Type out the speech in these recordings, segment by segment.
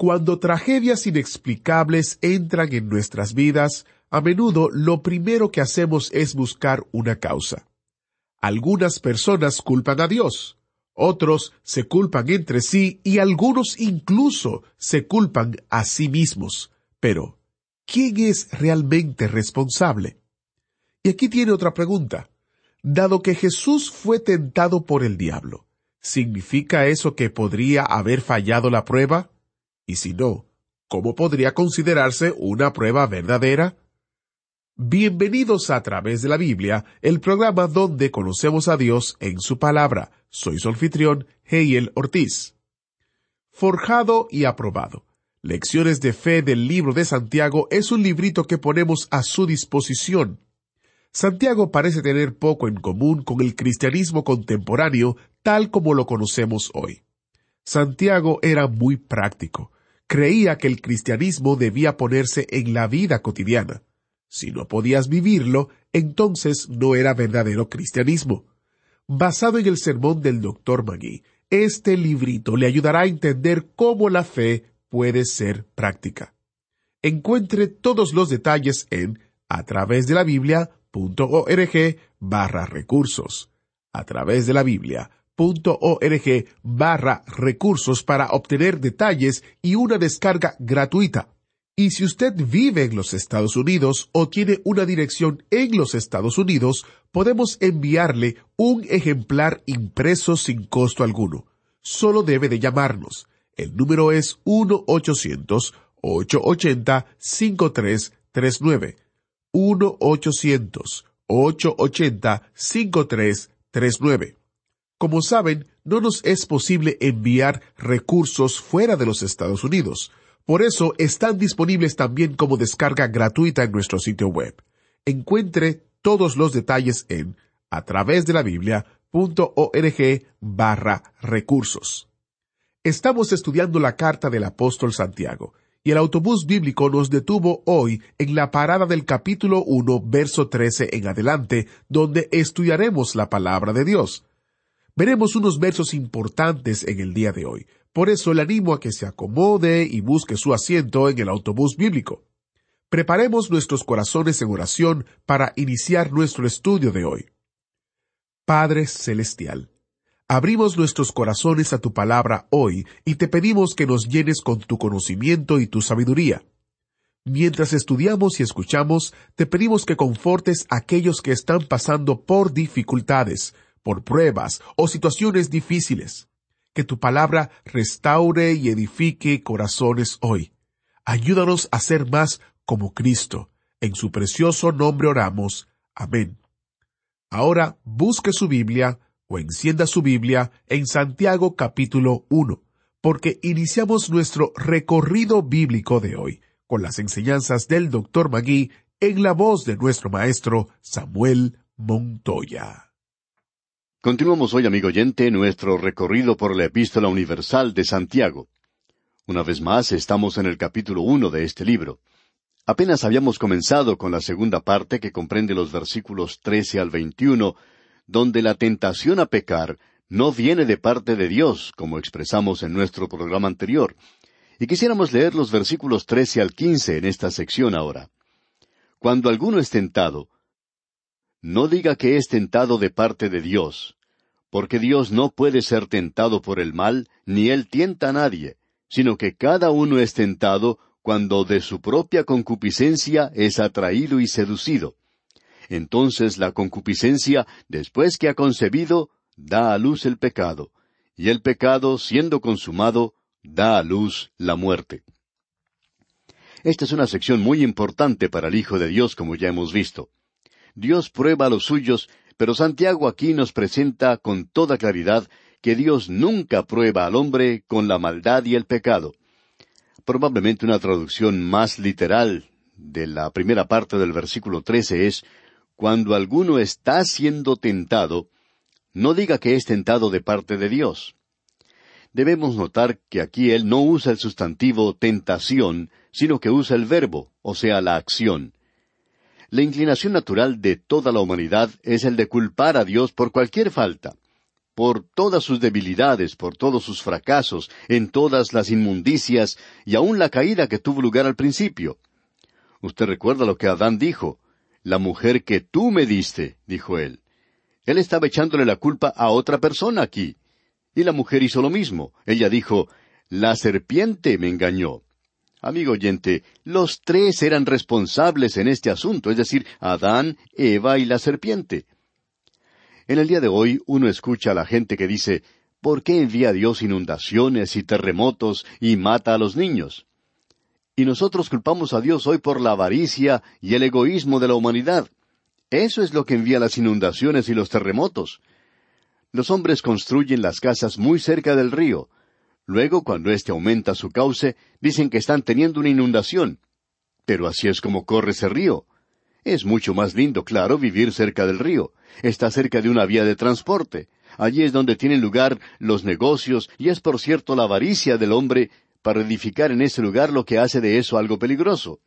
Cuando tragedias inexplicables entran en nuestras vidas, a menudo lo primero que hacemos es buscar una causa. Algunas personas culpan a Dios, otros se culpan entre sí y algunos incluso se culpan a sí mismos. Pero, ¿quién es realmente responsable? Y aquí tiene otra pregunta. Dado que Jesús fue tentado por el diablo, ¿significa eso que podría haber fallado la prueba? Y si no, ¿cómo podría considerarse una prueba verdadera? Bienvenidos a través de la Biblia, el programa donde conocemos a Dios en su palabra. Soy su anfitrión, Heiel Ortiz. Forjado y aprobado. Lecciones de fe del libro de Santiago es un librito que ponemos a su disposición. Santiago parece tener poco en común con el cristianismo contemporáneo tal como lo conocemos hoy. Santiago era muy práctico. Creía que el cristianismo debía ponerse en la vida cotidiana. Si no podías vivirlo, entonces no era verdadero cristianismo. Basado en el sermón del Dr. Magui, este librito le ayudará a entender cómo la fe puede ser práctica. Encuentre todos los detalles en a través de la Biblia.org barra recursos. A través de la Biblia.org barra recursos para obtener detalles y una descarga gratuita. Y si usted vive en los Estados Unidos o tiene una dirección en los Estados Unidos, podemos enviarle un ejemplar impreso sin costo alguno. Solo debe de llamarnos. El número es 1-800-880-5339. 1-800-880-5339. Como saben, no nos es posible enviar recursos fuera de los Estados Unidos. Por eso están disponibles también como descarga gratuita en nuestro sitio web. Encuentre todos los detalles en a través de la Biblia.org barra recursos. Estamos estudiando la carta del apóstol Santiago, y el autobús bíblico nos detuvo hoy en la parada del capítulo 1, verso 13 en adelante, donde estudiaremos la palabra de Dios. Veremos unos versos importantes en el día de hoy, por eso le animo a que se acomode y busque su asiento en el autobús bíblico. Preparemos nuestros corazones en oración para iniciar nuestro estudio de hoy. Padre Celestial, abrimos nuestros corazones a tu palabra hoy y te pedimos que nos llenes con tu conocimiento y tu sabiduría. Mientras estudiamos y escuchamos, te pedimos que confortes a aquellos que están pasando por dificultades, por pruebas o situaciones difíciles que tu palabra restaure y edifique corazones hoy. Ayúdanos a ser más como Cristo. En su precioso nombre oramos. Amén. Ahora busque su Biblia o encienda su Biblia en Santiago capítulo 1, porque iniciamos nuestro recorrido bíblico de hoy con las enseñanzas del Dr. Magui en la voz de nuestro maestro Samuel Montoya. Continuamos hoy, amigo oyente, nuestro recorrido por la Epístola Universal de Santiago. Una vez más, estamos en el capítulo uno de este libro. Apenas habíamos comenzado con la segunda parte que comprende los versículos trece al veintiuno, donde la tentación a pecar no viene de parte de Dios, como expresamos en nuestro programa anterior. Y quisiéramos leer los versículos trece al quince en esta sección ahora. Cuando alguno es tentado, no diga que es tentado de parte de Dios, porque Dios no puede ser tentado por el mal, ni Él tienta a nadie, sino que cada uno es tentado cuando de su propia concupiscencia es atraído y seducido. Entonces la concupiscencia, después que ha concebido, da a luz el pecado, y el pecado, siendo consumado, da a luz la muerte. Esta es una sección muy importante para el Hijo de Dios, como ya hemos visto. Dios prueba a los suyos, pero Santiago aquí nos presenta con toda claridad que Dios nunca prueba al hombre con la maldad y el pecado. Probablemente una traducción más literal de la primera parte del versículo trece es Cuando alguno está siendo tentado, no diga que es tentado de parte de Dios. Debemos notar que aquí él no usa el sustantivo tentación, sino que usa el verbo, o sea, la acción. La inclinación natural de toda la humanidad es el de culpar a Dios por cualquier falta, por todas sus debilidades, por todos sus fracasos, en todas las inmundicias y aun la caída que tuvo lugar al principio. Usted recuerda lo que Adán dijo. La mujer que tú me diste, dijo él. Él estaba echándole la culpa a otra persona aquí. Y la mujer hizo lo mismo. Ella dijo, La serpiente me engañó. Amigo oyente, los tres eran responsables en este asunto, es decir, Adán, Eva y la serpiente. En el día de hoy uno escucha a la gente que dice, ¿por qué envía Dios inundaciones y terremotos y mata a los niños? Y nosotros culpamos a Dios hoy por la avaricia y el egoísmo de la humanidad. Eso es lo que envía las inundaciones y los terremotos. Los hombres construyen las casas muy cerca del río. Luego, cuando éste aumenta su cauce, dicen que están teniendo una inundación. Pero así es como corre ese río. Es mucho más lindo, claro, vivir cerca del río. Está cerca de una vía de transporte. Allí es donde tienen lugar los negocios y es por cierto la avaricia del hombre para edificar en ese lugar lo que hace de eso algo peligroso.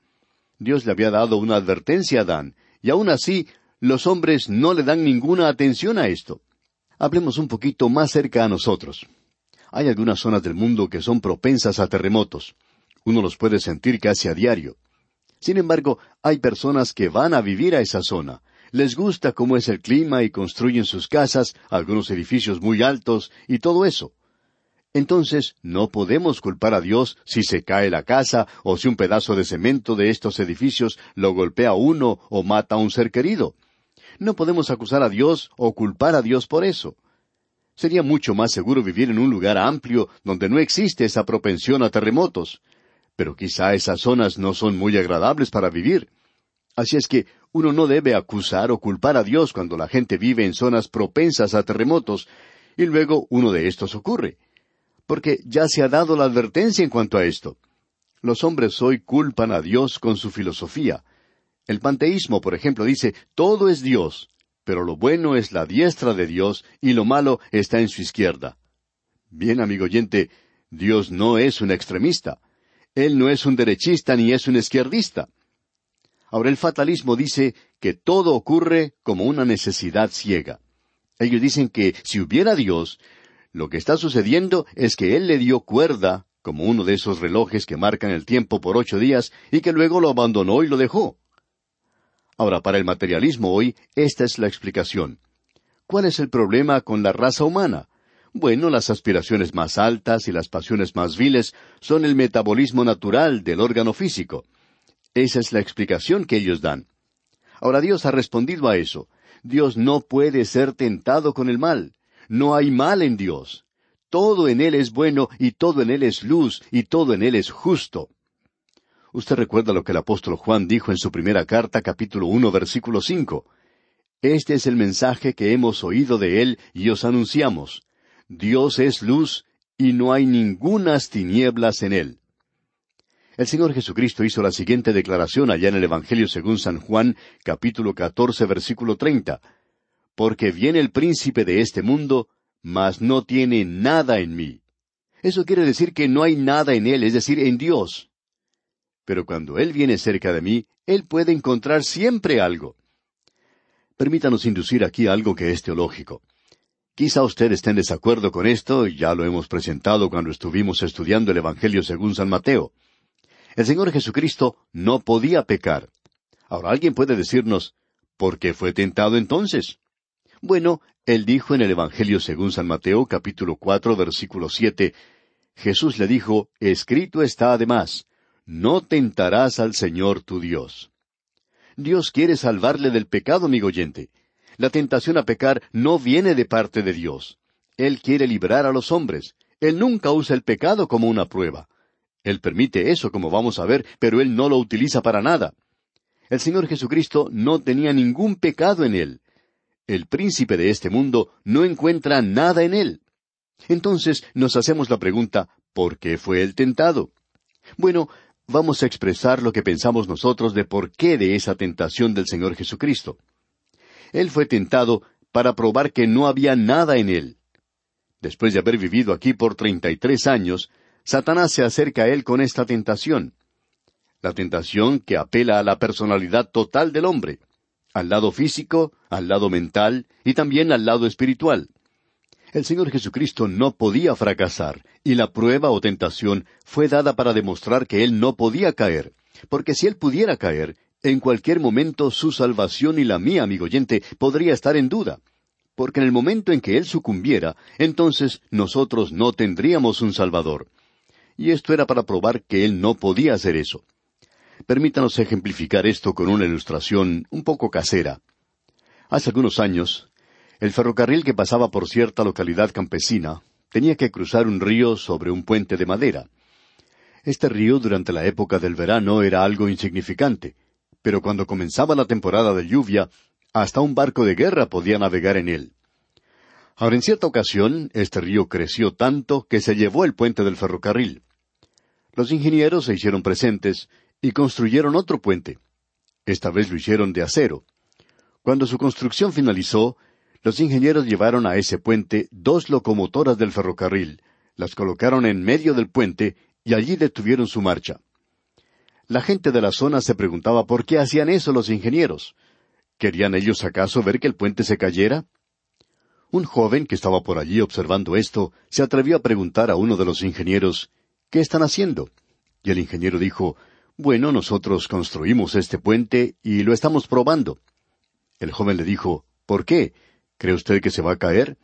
Dios le había dado una advertencia a Adán, y aun así los hombres no le dan ninguna atención a esto. Hablemos un poquito más cerca a nosotros. Hay algunas zonas del mundo que son propensas a terremotos. Uno los puede sentir casi a diario. Sin embargo, hay personas que van a vivir a esa zona. Les gusta cómo es el clima y construyen sus casas, algunos edificios muy altos y todo eso. Entonces, no podemos culpar a Dios si se cae la casa o si un pedazo de cemento de estos edificios lo golpea a uno o mata a un ser querido. No podemos acusar a Dios o culpar a Dios por eso. Sería mucho más seguro vivir en un lugar amplio donde no existe esa propensión a terremotos. Pero quizá esas zonas no son muy agradables para vivir. Así es que uno no debe acusar o culpar a Dios cuando la gente vive en zonas propensas a terremotos, y luego uno de estos ocurre porque ya se ha dado la advertencia en cuanto a esto. Los hombres hoy culpan a Dios con su filosofía. El panteísmo, por ejemplo, dice, todo es Dios, pero lo bueno es la diestra de Dios y lo malo está en su izquierda. Bien, amigo oyente, Dios no es un extremista. Él no es un derechista ni es un izquierdista. Ahora el fatalismo dice que todo ocurre como una necesidad ciega. Ellos dicen que si hubiera Dios, lo que está sucediendo es que Él le dio cuerda, como uno de esos relojes que marcan el tiempo por ocho días, y que luego lo abandonó y lo dejó. Ahora, para el materialismo hoy, esta es la explicación. ¿Cuál es el problema con la raza humana? Bueno, las aspiraciones más altas y las pasiones más viles son el metabolismo natural del órgano físico. Esa es la explicación que ellos dan. Ahora Dios ha respondido a eso. Dios no puede ser tentado con el mal. No hay mal en Dios. Todo en Él es bueno y todo en Él es luz y todo en Él es justo. Usted recuerda lo que el apóstol Juan dijo en su primera carta, capítulo uno, versículo cinco. Este es el mensaje que hemos oído de Él y os anunciamos. Dios es luz y no hay ningunas tinieblas en Él. El Señor Jesucristo hizo la siguiente declaración allá en el Evangelio según San Juan, capítulo catorce, versículo treinta porque viene el príncipe de este mundo, mas no tiene nada en mí. Eso quiere decir que no hay nada en Él, es decir, en Dios. Pero cuando Él viene cerca de mí, Él puede encontrar siempre algo. Permítanos inducir aquí algo que es teológico. Quizá usted esté en desacuerdo con esto, ya lo hemos presentado cuando estuvimos estudiando el Evangelio según San Mateo. El Señor Jesucristo no podía pecar. Ahora alguien puede decirnos, ¿por qué fue tentado entonces? Bueno, él dijo en el Evangelio según San Mateo capítulo cuatro versículo siete, Jesús le dijo, Escrito está además, no tentarás al Señor tu Dios. Dios quiere salvarle del pecado, amigo oyente. La tentación a pecar no viene de parte de Dios. Él quiere librar a los hombres. Él nunca usa el pecado como una prueba. Él permite eso, como vamos a ver, pero Él no lo utiliza para nada. El Señor Jesucristo no tenía ningún pecado en Él el príncipe de este mundo no encuentra nada en él. Entonces nos hacemos la pregunta, ¿por qué fue él tentado? Bueno, vamos a expresar lo que pensamos nosotros de por qué de esa tentación del Señor Jesucristo. Él fue tentado para probar que no había nada en él. Después de haber vivido aquí por treinta y tres años, Satanás se acerca a él con esta tentación. La tentación que apela a la personalidad total del hombre, al lado físico, al lado mental y también al lado espiritual. El Señor Jesucristo no podía fracasar, y la prueba o tentación fue dada para demostrar que Él no podía caer, porque si Él pudiera caer, en cualquier momento su salvación y la mía, amigo oyente, podría estar en duda. Porque en el momento en que Él sucumbiera, entonces nosotros no tendríamos un Salvador. Y esto era para probar que Él no podía hacer eso. Permítanos ejemplificar esto con una ilustración un poco casera. Hace algunos años, el ferrocarril que pasaba por cierta localidad campesina tenía que cruzar un río sobre un puente de madera. Este río durante la época del verano era algo insignificante, pero cuando comenzaba la temporada de lluvia, hasta un barco de guerra podía navegar en él. Ahora, en cierta ocasión, este río creció tanto que se llevó el puente del ferrocarril. Los ingenieros se hicieron presentes y construyeron otro puente. Esta vez lo hicieron de acero. Cuando su construcción finalizó, los ingenieros llevaron a ese puente dos locomotoras del ferrocarril, las colocaron en medio del puente y allí detuvieron su marcha. La gente de la zona se preguntaba por qué hacían eso los ingenieros. ¿Querían ellos acaso ver que el puente se cayera? Un joven que estaba por allí observando esto se atrevió a preguntar a uno de los ingenieros ¿Qué están haciendo? Y el ingeniero dijo Bueno, nosotros construimos este puente y lo estamos probando. El joven le dijo ¿Por qué? ¿Cree usted que se va a caer?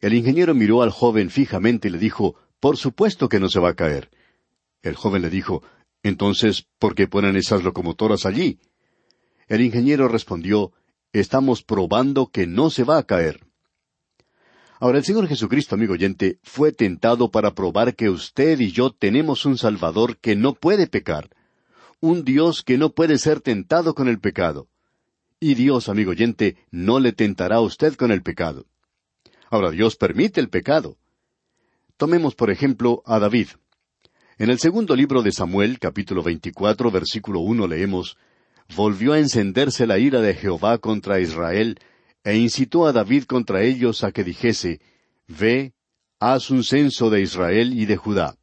El ingeniero miró al joven fijamente y le dijo, Por supuesto que no se va a caer. El joven le dijo, Entonces, ¿por qué ponen esas locomotoras allí? El ingeniero respondió, Estamos probando que no se va a caer. Ahora el Señor Jesucristo, amigo oyente, fue tentado para probar que usted y yo tenemos un Salvador que no puede pecar, un Dios que no puede ser tentado con el pecado. Y Dios, amigo oyente, no le tentará a usted con el pecado. Ahora Dios permite el pecado. Tomemos por ejemplo a David. En el segundo libro de Samuel, capítulo 24, versículo uno, leemos, Volvió a encenderse la ira de Jehová contra Israel, e incitó a David contra ellos a que dijese, Ve, haz un censo de Israel y de Judá.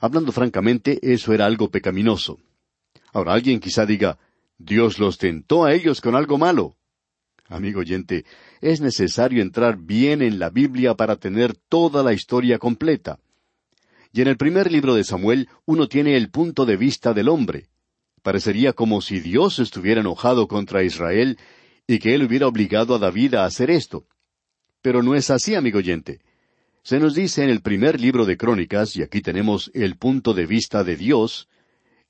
Hablando francamente, eso era algo pecaminoso. Ahora alguien quizá diga, Dios los tentó a ellos con algo malo. Amigo oyente, es necesario entrar bien en la Biblia para tener toda la historia completa. Y en el primer libro de Samuel uno tiene el punto de vista del hombre. Parecería como si Dios estuviera enojado contra Israel y que él hubiera obligado a David a hacer esto. Pero no es así, amigo oyente. Se nos dice en el primer libro de Crónicas, y aquí tenemos el punto de vista de Dios,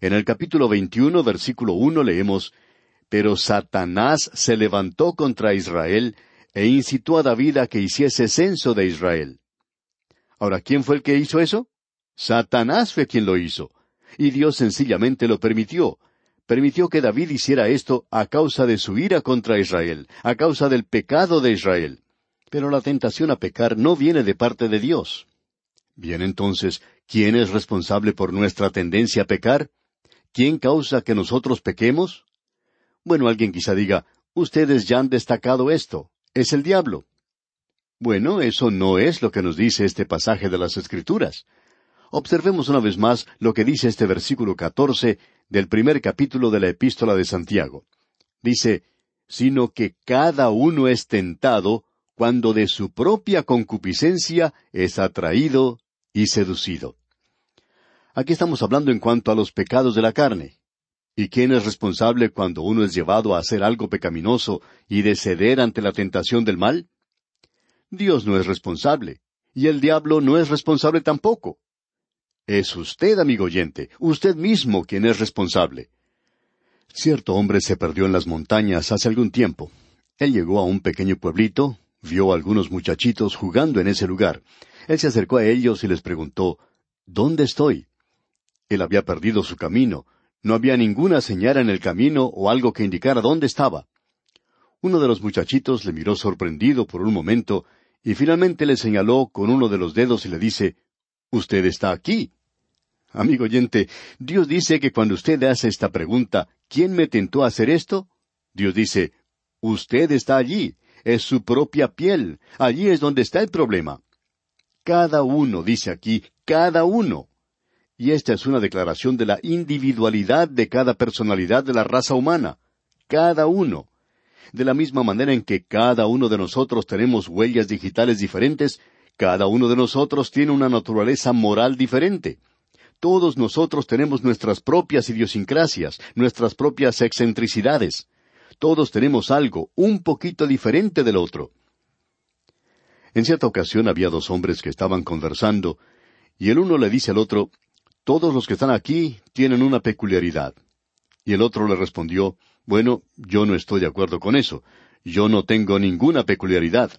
en el capítulo 21, versículo uno leemos, Pero Satanás se levantó contra Israel e incitó a David a que hiciese censo de Israel. Ahora, ¿quién fue el que hizo eso? Satanás fue quien lo hizo. Y Dios sencillamente lo permitió. Permitió que David hiciera esto a causa de su ira contra Israel, a causa del pecado de Israel. Pero la tentación a pecar no viene de parte de Dios. Bien entonces, ¿quién es responsable por nuestra tendencia a pecar? ¿Quién causa que nosotros pequemos? Bueno, alguien quizá diga, ustedes ya han destacado esto, es el diablo. Bueno, eso no es lo que nos dice este pasaje de las Escrituras. Observemos una vez más lo que dice este versículo catorce del primer capítulo de la epístola de Santiago. Dice, sino que cada uno es tentado cuando de su propia concupiscencia es atraído y seducido. Aquí estamos hablando en cuanto a los pecados de la carne. ¿Y quién es responsable cuando uno es llevado a hacer algo pecaminoso y de ceder ante la tentación del mal? Dios no es responsable, y el diablo no es responsable tampoco. Es usted, amigo oyente, usted mismo quien es responsable. Cierto hombre se perdió en las montañas hace algún tiempo. Él llegó a un pequeño pueblito, vio a algunos muchachitos jugando en ese lugar. Él se acercó a ellos y les preguntó, ¿Dónde estoy? Él había perdido su camino. No había ninguna señal en el camino o algo que indicara dónde estaba. Uno de los muchachitos le miró sorprendido por un momento y finalmente le señaló con uno de los dedos y le dice, Usted está aquí. Amigo oyente, Dios dice que cuando usted hace esta pregunta, ¿quién me tentó a hacer esto? Dios dice, Usted está allí, es su propia piel, allí es donde está el problema. Cada uno, dice aquí, cada uno. Y esta es una declaración de la individualidad de cada personalidad de la raza humana. Cada uno. De la misma manera en que cada uno de nosotros tenemos huellas digitales diferentes, cada uno de nosotros tiene una naturaleza moral diferente. Todos nosotros tenemos nuestras propias idiosincrasias, nuestras propias excentricidades. Todos tenemos algo un poquito diferente del otro. En cierta ocasión había dos hombres que estaban conversando, y el uno le dice al otro, Todos los que están aquí tienen una peculiaridad. Y el otro le respondió, Bueno, yo no estoy de acuerdo con eso. Yo no tengo ninguna peculiaridad.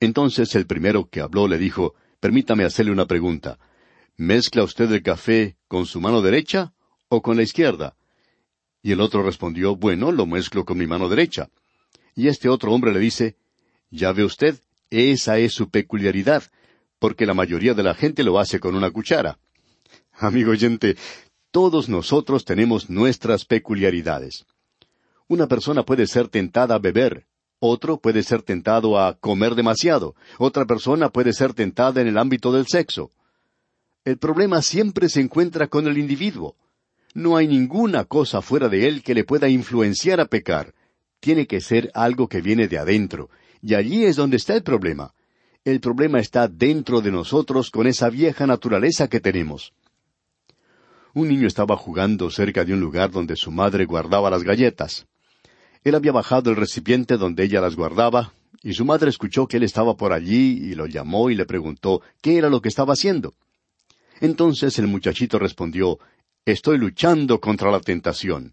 Entonces el primero que habló le dijo, Permítame hacerle una pregunta. ¿Mezcla usted el café con su mano derecha o con la izquierda? Y el otro respondió, Bueno, lo mezclo con mi mano derecha. Y este otro hombre le dice, Ya ve usted, esa es su peculiaridad, porque la mayoría de la gente lo hace con una cuchara. Amigo oyente, todos nosotros tenemos nuestras peculiaridades. Una persona puede ser tentada a beber, otro puede ser tentado a comer demasiado, otra persona puede ser tentada en el ámbito del sexo. El problema siempre se encuentra con el individuo. No hay ninguna cosa fuera de él que le pueda influenciar a pecar. Tiene que ser algo que viene de adentro, y allí es donde está el problema. El problema está dentro de nosotros con esa vieja naturaleza que tenemos. Un niño estaba jugando cerca de un lugar donde su madre guardaba las galletas. Él había bajado el recipiente donde ella las guardaba, y su madre escuchó que él estaba por allí y lo llamó y le preguntó qué era lo que estaba haciendo. Entonces el muchachito respondió, Estoy luchando contra la tentación.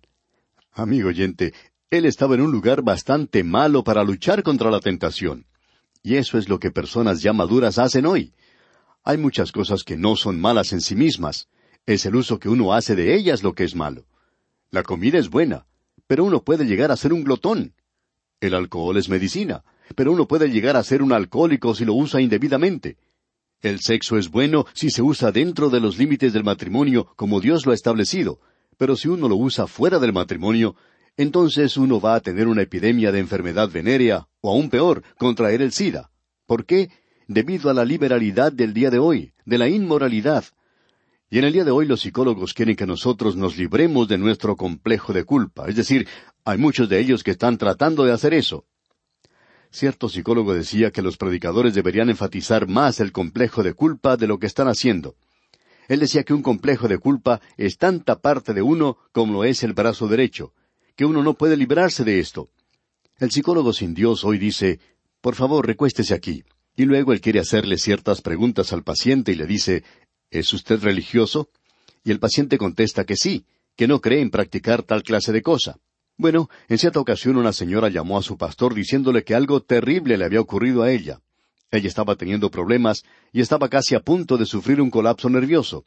Amigo oyente, él estaba en un lugar bastante malo para luchar contra la tentación. Y eso es lo que personas ya maduras hacen hoy. Hay muchas cosas que no son malas en sí mismas. Es el uso que uno hace de ellas lo que es malo. La comida es buena, pero uno puede llegar a ser un glotón. El alcohol es medicina, pero uno puede llegar a ser un alcohólico si lo usa indebidamente. El sexo es bueno si se usa dentro de los límites del matrimonio como Dios lo ha establecido, pero si uno lo usa fuera del matrimonio, entonces uno va a tener una epidemia de enfermedad venérea, o aún peor, contraer el SIDA. ¿Por qué? Debido a la liberalidad del día de hoy, de la inmoralidad. Y en el día de hoy los psicólogos quieren que nosotros nos libremos de nuestro complejo de culpa. Es decir, hay muchos de ellos que están tratando de hacer eso. Cierto psicólogo decía que los predicadores deberían enfatizar más el complejo de culpa de lo que están haciendo. Él decía que un complejo de culpa es tanta parte de uno como lo es el brazo derecho, que uno no puede librarse de esto. El psicólogo sin Dios hoy dice, por favor, recuéstese aquí. Y luego él quiere hacerle ciertas preguntas al paciente y le dice, ¿es usted religioso? Y el paciente contesta que sí, que no cree en practicar tal clase de cosa. Bueno, en cierta ocasión una señora llamó a su pastor diciéndole que algo terrible le había ocurrido a ella. Ella estaba teniendo problemas y estaba casi a punto de sufrir un colapso nervioso.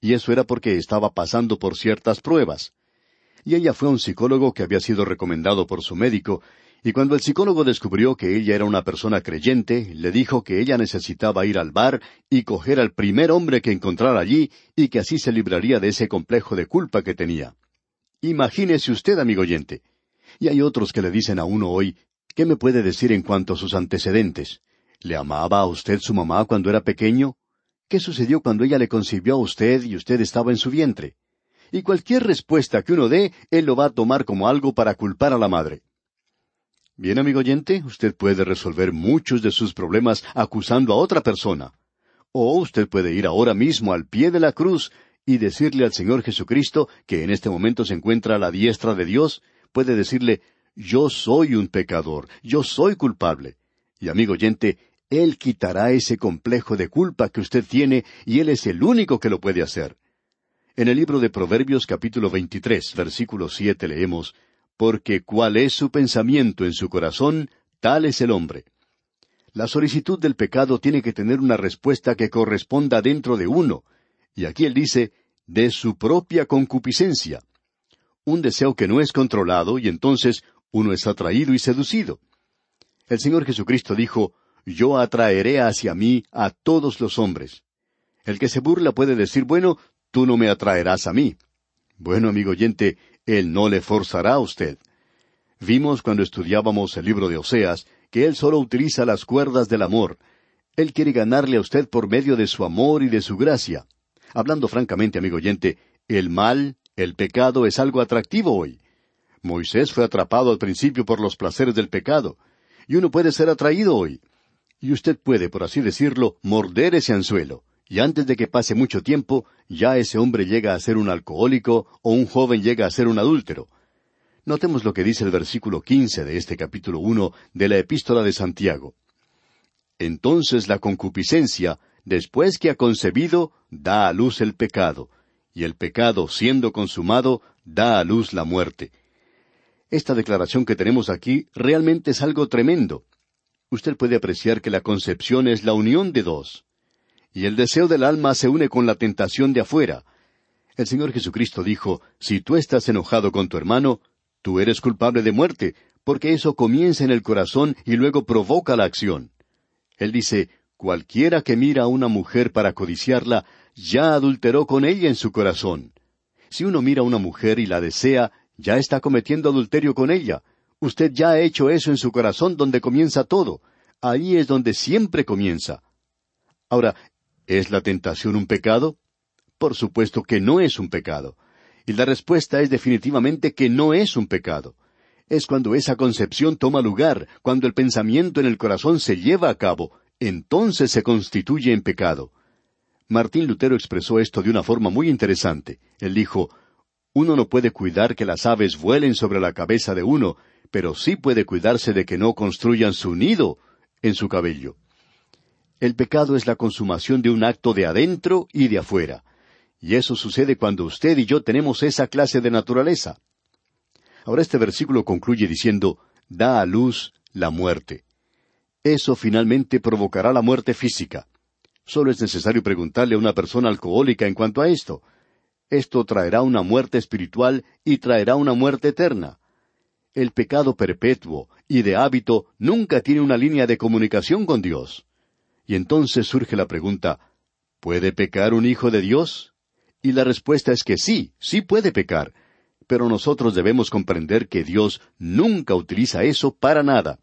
Y eso era porque estaba pasando por ciertas pruebas y ella fue a un psicólogo que había sido recomendado por su médico, y cuando el psicólogo descubrió que ella era una persona creyente, le dijo que ella necesitaba ir al bar y coger al primer hombre que encontrara allí y que así se libraría de ese complejo de culpa que tenía. Imagínese usted, amigo oyente. Y hay otros que le dicen a uno hoy, ¿qué me puede decir en cuanto a sus antecedentes? ¿Le amaba a usted su mamá cuando era pequeño? ¿Qué sucedió cuando ella le concibió a usted y usted estaba en su vientre? y cualquier respuesta que uno dé, él lo va a tomar como algo para culpar a la madre. Bien, amigo oyente, usted puede resolver muchos de sus problemas acusando a otra persona. O usted puede ir ahora mismo al pie de la cruz y decirle al Señor Jesucristo, que en este momento se encuentra a la diestra de Dios, puede decirle, yo soy un pecador, yo soy culpable. Y amigo oyente, Él quitará ese complejo de culpa que usted tiene y Él es el único que lo puede hacer. En el libro de Proverbios capítulo 23, versículo siete leemos, Porque cuál es su pensamiento en su corazón, tal es el hombre. La solicitud del pecado tiene que tener una respuesta que corresponda dentro de uno, y aquí él dice, de su propia concupiscencia. Un deseo que no es controlado y entonces uno es atraído y seducido. El Señor Jesucristo dijo, yo atraeré hacia mí a todos los hombres. El que se burla puede decir, bueno, tú no me atraerás a mí. Bueno, amigo oyente, él no le forzará a usted. Vimos cuando estudiábamos el libro de Oseas que él solo utiliza las cuerdas del amor. Él quiere ganarle a usted por medio de su amor y de su gracia. Hablando francamente, amigo oyente, el mal, el pecado es algo atractivo hoy. Moisés fue atrapado al principio por los placeres del pecado, y uno puede ser atraído hoy. Y usted puede, por así decirlo, morder ese anzuelo, y antes de que pase mucho tiempo, ya ese hombre llega a ser un alcohólico o un joven llega a ser un adúltero. Notemos lo que dice el versículo quince de este capítulo uno de la epístola de Santiago. Entonces la concupiscencia, después que ha concebido, da a luz el pecado, y el pecado, siendo consumado, da a luz la muerte. Esta declaración que tenemos aquí realmente es algo tremendo. Usted puede apreciar que la concepción es la unión de dos. Y el deseo del alma se une con la tentación de afuera. El Señor Jesucristo dijo, Si tú estás enojado con tu hermano, tú eres culpable de muerte, porque eso comienza en el corazón y luego provoca la acción. Él dice, Cualquiera que mira a una mujer para codiciarla, ya adulteró con ella en su corazón. Si uno mira a una mujer y la desea, ya está cometiendo adulterio con ella. Usted ya ha hecho eso en su corazón donde comienza todo. Ahí es donde siempre comienza. Ahora, ¿es la tentación un pecado? Por supuesto que no es un pecado. Y la respuesta es definitivamente que no es un pecado. Es cuando esa concepción toma lugar, cuando el pensamiento en el corazón se lleva a cabo, entonces se constituye en pecado. Martín Lutero expresó esto de una forma muy interesante. Él dijo, uno no puede cuidar que las aves vuelen sobre la cabeza de uno, pero sí puede cuidarse de que no construyan su nido en su cabello. El pecado es la consumación de un acto de adentro y de afuera. Y eso sucede cuando usted y yo tenemos esa clase de naturaleza. Ahora este versículo concluye diciendo, da a luz la muerte. Eso finalmente provocará la muerte física. Solo es necesario preguntarle a una persona alcohólica en cuanto a esto. Esto traerá una muerte espiritual y traerá una muerte eterna. El pecado perpetuo y de hábito nunca tiene una línea de comunicación con Dios. Y entonces surge la pregunta, ¿puede pecar un hijo de Dios? Y la respuesta es que sí, sí puede pecar, pero nosotros debemos comprender que Dios nunca utiliza eso para nada.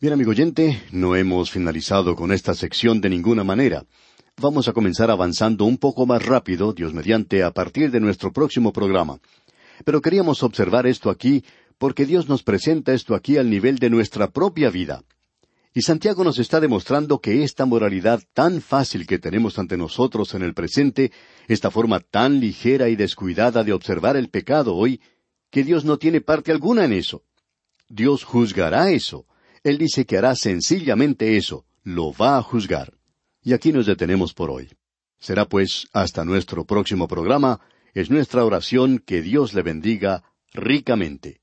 Bien, amigo oyente, no hemos finalizado con esta sección de ninguna manera. Vamos a comenzar avanzando un poco más rápido, Dios mediante, a partir de nuestro próximo programa. Pero queríamos observar esto aquí porque Dios nos presenta esto aquí al nivel de nuestra propia vida. Y Santiago nos está demostrando que esta moralidad tan fácil que tenemos ante nosotros en el presente, esta forma tan ligera y descuidada de observar el pecado hoy, que Dios no tiene parte alguna en eso. Dios juzgará eso. Él dice que hará sencillamente eso, lo va a juzgar. Y aquí nos detenemos por hoy. Será pues hasta nuestro próximo programa. Es nuestra oración que Dios le bendiga ricamente.